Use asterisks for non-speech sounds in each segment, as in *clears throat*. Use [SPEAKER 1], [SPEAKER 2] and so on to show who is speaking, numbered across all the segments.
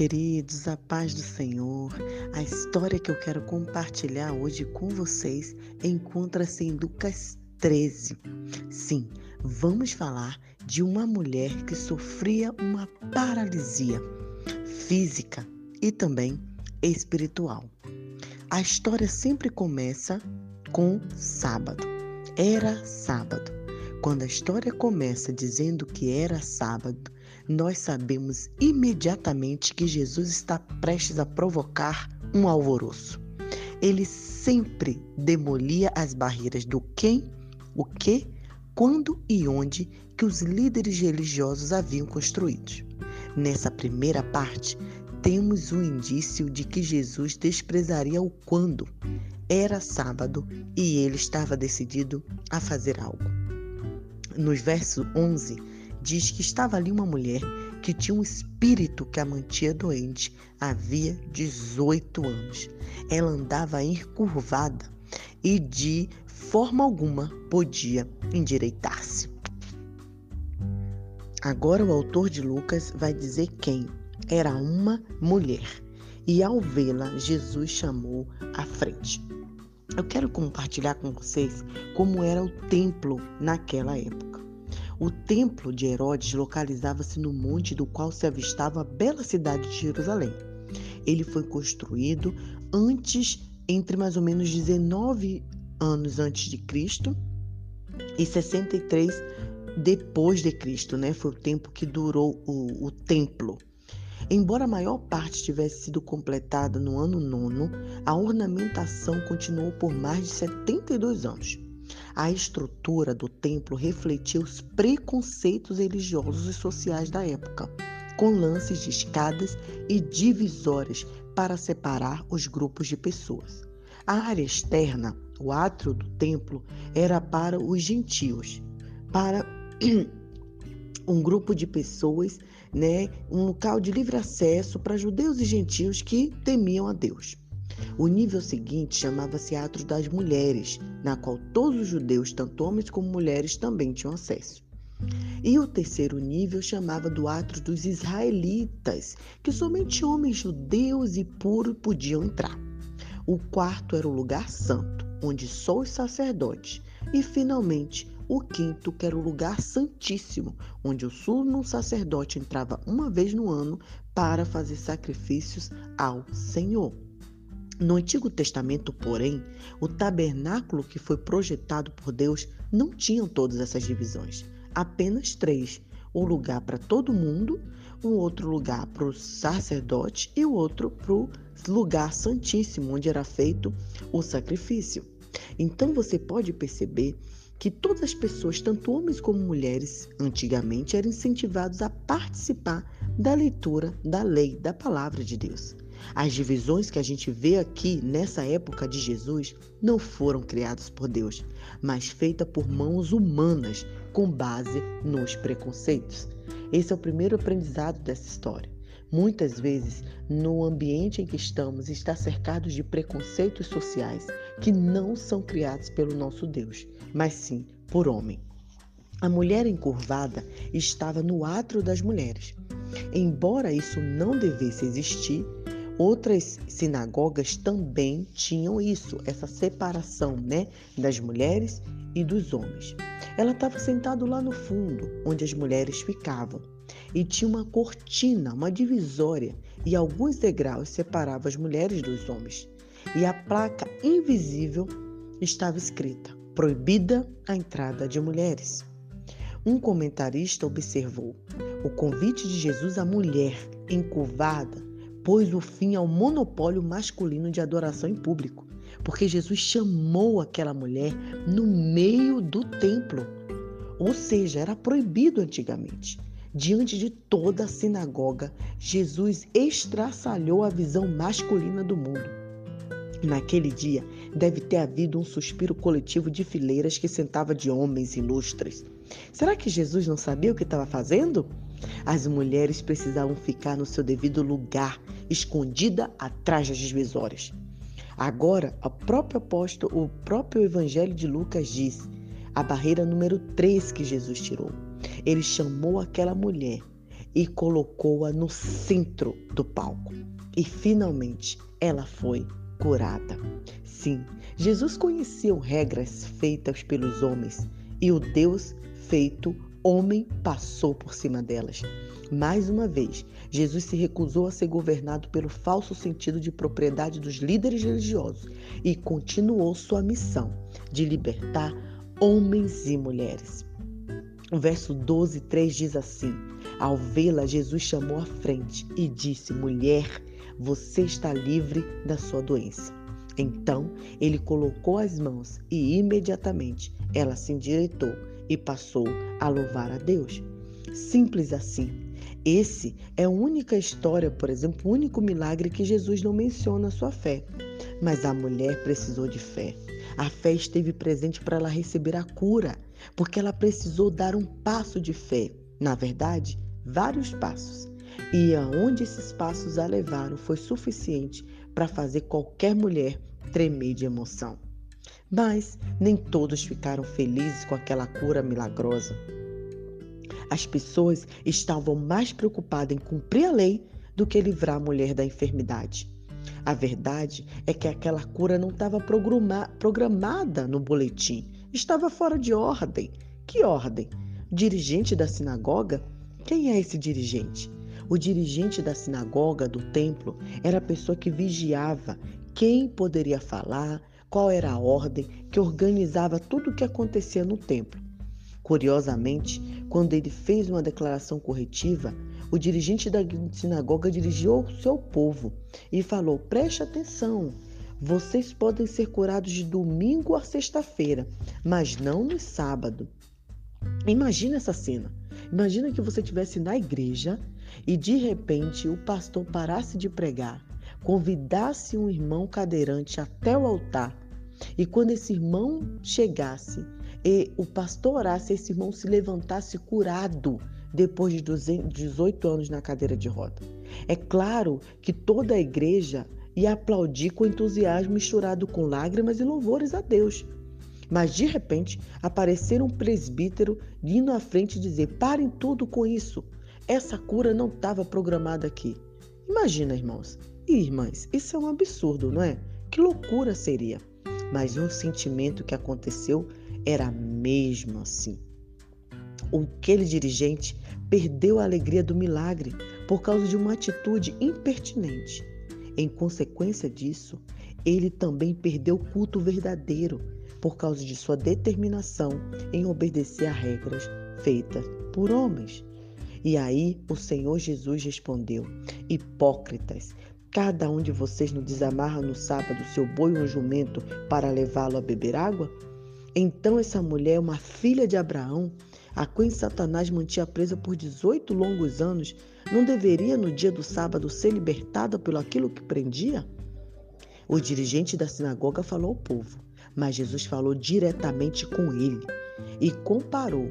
[SPEAKER 1] queridos, a paz do Senhor. A história que eu quero compartilhar hoje com vocês encontra-se em Lucas 13. Sim, vamos falar de uma mulher que sofria uma paralisia física e também espiritual. A história sempre começa com sábado. Era sábado. Quando a história começa dizendo que era sábado, nós sabemos imediatamente que Jesus está prestes a provocar um alvoroço. Ele sempre demolia as barreiras do quem, o que, quando e onde que os líderes religiosos haviam construído. Nessa primeira parte, temos o indício de que Jesus desprezaria o quando. Era sábado e ele estava decidido a fazer algo. Nos versos 11, diz que estava ali uma mulher que tinha um espírito que a mantinha doente havia 18 anos. Ela andava encurvada e de forma alguma podia endireitar-se. Agora o autor de Lucas vai dizer quem era uma mulher. E ao vê-la, Jesus chamou à frente. Eu quero compartilhar com vocês como era o templo naquela época. O templo de Herodes localizava-se no monte do qual se avistava a bela cidade de Jerusalém. Ele foi construído antes, entre mais ou menos 19 anos antes de Cristo e 63 depois de Cristo, né? Foi o tempo que durou o, o templo. Embora a maior parte tivesse sido completada no ano nono, a ornamentação continuou por mais de 72 anos. A estrutura do templo refletia os preconceitos religiosos e sociais da época, com lances de escadas e divisórias para separar os grupos de pessoas. A área externa, o átrio do templo, era para os gentios, para *clears throat* um grupo de pessoas, né, um local de livre acesso para judeus e gentios que temiam a Deus. O nível seguinte chamava-se Atro das Mulheres, na qual todos os judeus, tanto homens como mulheres, também tinham acesso. E o terceiro nível chamava do Atro dos Israelitas, que somente homens judeus e puros podiam entrar. O quarto era o lugar santo, onde só os sacerdotes. E, finalmente, o quinto, que era o lugar santíssimo, onde o sumo sacerdote entrava uma vez no ano para fazer sacrifícios ao Senhor. No Antigo Testamento, porém, o tabernáculo que foi projetado por Deus não tinha todas essas divisões, apenas três: um lugar para todo mundo, um outro lugar para o sacerdote e o outro para o lugar santíssimo, onde era feito o sacrifício. Então você pode perceber que todas as pessoas, tanto homens como mulheres, antigamente eram incentivados a participar da leitura da lei, da palavra de Deus. As divisões que a gente vê aqui nessa época de Jesus não foram criadas por Deus, mas feitas por mãos humanas com base nos preconceitos. Esse é o primeiro aprendizado dessa história. Muitas vezes, no ambiente em que estamos, está cercado de preconceitos sociais que não são criados pelo nosso Deus, mas sim por homem. A mulher encurvada estava no átrio das mulheres. Embora isso não devesse existir, Outras sinagogas também tinham isso, essa separação, né, das mulheres e dos homens. Ela estava sentada lá no fundo, onde as mulheres ficavam, e tinha uma cortina, uma divisória e alguns degraus separavam as mulheres dos homens. E a placa invisível estava escrita: proibida a entrada de mulheres. Um comentarista observou: o convite de Jesus à mulher encurvada pôs o fim ao monopólio masculino de adoração em público, porque Jesus chamou aquela mulher no meio do templo. Ou seja, era proibido antigamente. Diante de toda a sinagoga, Jesus estraçalhou a visão masculina do mundo. Naquele dia, deve ter havido um suspiro coletivo de fileiras que sentava de homens ilustres. Será que Jesus não sabia o que estava fazendo? As mulheres precisavam ficar no seu devido lugar, escondida atrás das divisórias. Agora, o próprio apóstolo, o próprio evangelho de Lucas diz a barreira número 3 que Jesus tirou. Ele chamou aquela mulher e colocou-a no centro do palco. E finalmente ela foi curada. Sim, Jesus conhecia regras feitas pelos homens e o Deus feito homem passou por cima delas. Mais uma vez, Jesus se recusou a ser governado pelo falso sentido de propriedade dos líderes religiosos e continuou sua missão de libertar homens e mulheres. O verso 12, 3 diz assim: Ao vê-la, Jesus chamou à frente e disse: Mulher, você está livre da sua doença. Então ele colocou as mãos e imediatamente ela se endireitou e passou a louvar a Deus. Simples assim. Esse é a única história, por exemplo, o único milagre que Jesus não menciona a sua fé. Mas a mulher precisou de fé. A fé esteve presente para ela receber a cura, porque ela precisou dar um passo de fé. Na verdade, vários passos. E aonde esses passos a levaram foi suficiente para fazer qualquer mulher tremer de emoção. Mas nem todos ficaram felizes com aquela cura milagrosa. As pessoas estavam mais preocupadas em cumprir a lei do que livrar a mulher da enfermidade. A verdade é que aquela cura não estava programada no boletim, estava fora de ordem. Que ordem? dirigente da sinagoga? Quem é esse dirigente? O dirigente da sinagoga, do templo, era a pessoa que vigiava quem poderia falar, qual era a ordem que organizava tudo o que acontecia no templo. Curiosamente, quando ele fez uma declaração corretiva, o dirigente da sinagoga dirigiu ao seu povo e falou: Preste atenção, vocês podem ser curados de domingo a sexta-feira, mas não no sábado. Imagina essa cena. Imagina que você estivesse na igreja e de repente o pastor parasse de pregar convidasse um irmão cadeirante até o altar e quando esse irmão chegasse e o pastor orasse, esse irmão se levantasse curado depois de 18 anos na cadeira de roda. É claro que toda a igreja ia aplaudir com entusiasmo misturado com lágrimas e louvores a Deus. Mas de repente aparecer um presbítero indo à frente e dizer: parem tudo com isso. Essa cura não estava programada aqui. Imagina, irmãos, irmãs, isso é um absurdo, não é? Que loucura seria! Mas o sentimento que aconteceu era mesmo assim. Aquele dirigente perdeu a alegria do milagre por causa de uma atitude impertinente. Em consequência disso, ele também perdeu o culto verdadeiro por causa de sua determinação em obedecer a regras feitas por homens. E aí o Senhor Jesus respondeu: Hipócritas, Cada um de vocês não desamarra no sábado seu boi ou um jumento para levá-lo a beber água? Então essa mulher, uma filha de Abraão, a quem Satanás mantinha presa por 18 longos anos, não deveria no dia do sábado ser libertada pelo aquilo que prendia? O dirigente da sinagoga falou ao povo, mas Jesus falou diretamente com ele e comparou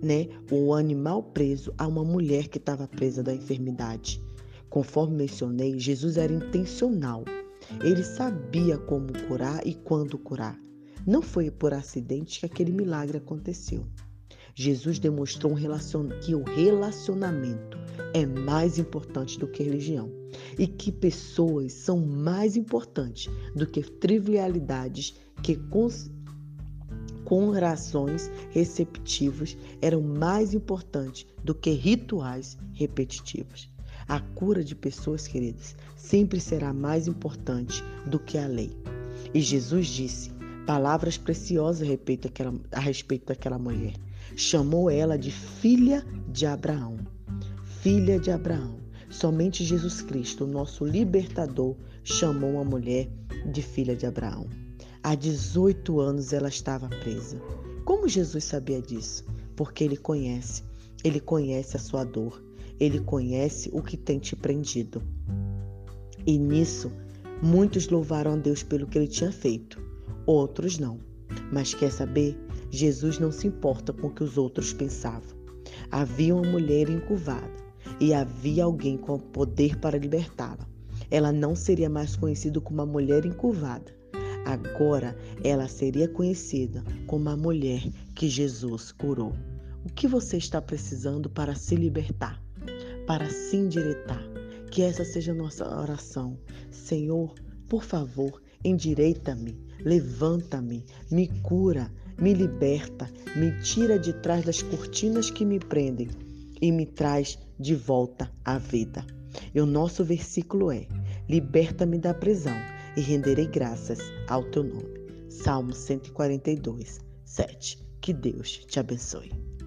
[SPEAKER 1] né, o animal preso a uma mulher que estava presa da enfermidade. Conforme mencionei, Jesus era intencional. Ele sabia como curar e quando curar. Não foi por acidente que aquele milagre aconteceu. Jesus demonstrou que o relacionamento é mais importante do que religião e que pessoas são mais importantes do que trivialidades que cons... com orações receptivas eram mais importantes do que rituais repetitivos. A cura de pessoas, queridas, sempre será mais importante do que a lei. E Jesus disse palavras preciosas a respeito daquela, a respeito daquela mulher. Chamou ela de filha de Abraão. Filha de Abraão. Somente Jesus Cristo, nosso libertador, chamou a mulher de filha de Abraão. Há 18 anos ela estava presa. Como Jesus sabia disso? Porque ele conhece, ele conhece a sua dor, ele conhece o que tem te prendido. E nisso, muitos louvaram a Deus pelo que ele tinha feito, outros não. Mas quer saber? Jesus não se importa com o que os outros pensavam. Havia uma mulher encurvada e havia alguém com poder para libertá-la. Ela não seria mais conhecida como uma mulher encurvada. Agora ela seria conhecida como a mulher que Jesus curou. O que você está precisando para se libertar? Para se endireitar. Que essa seja a nossa oração. Senhor, por favor, endireita-me, levanta-me, me cura, me liberta, me tira de trás das cortinas que me prendem e me traz de volta à vida. E o nosso versículo é: Liberta-me da prisão e renderei graças ao teu nome. Salmo 142, 7. Que Deus te abençoe.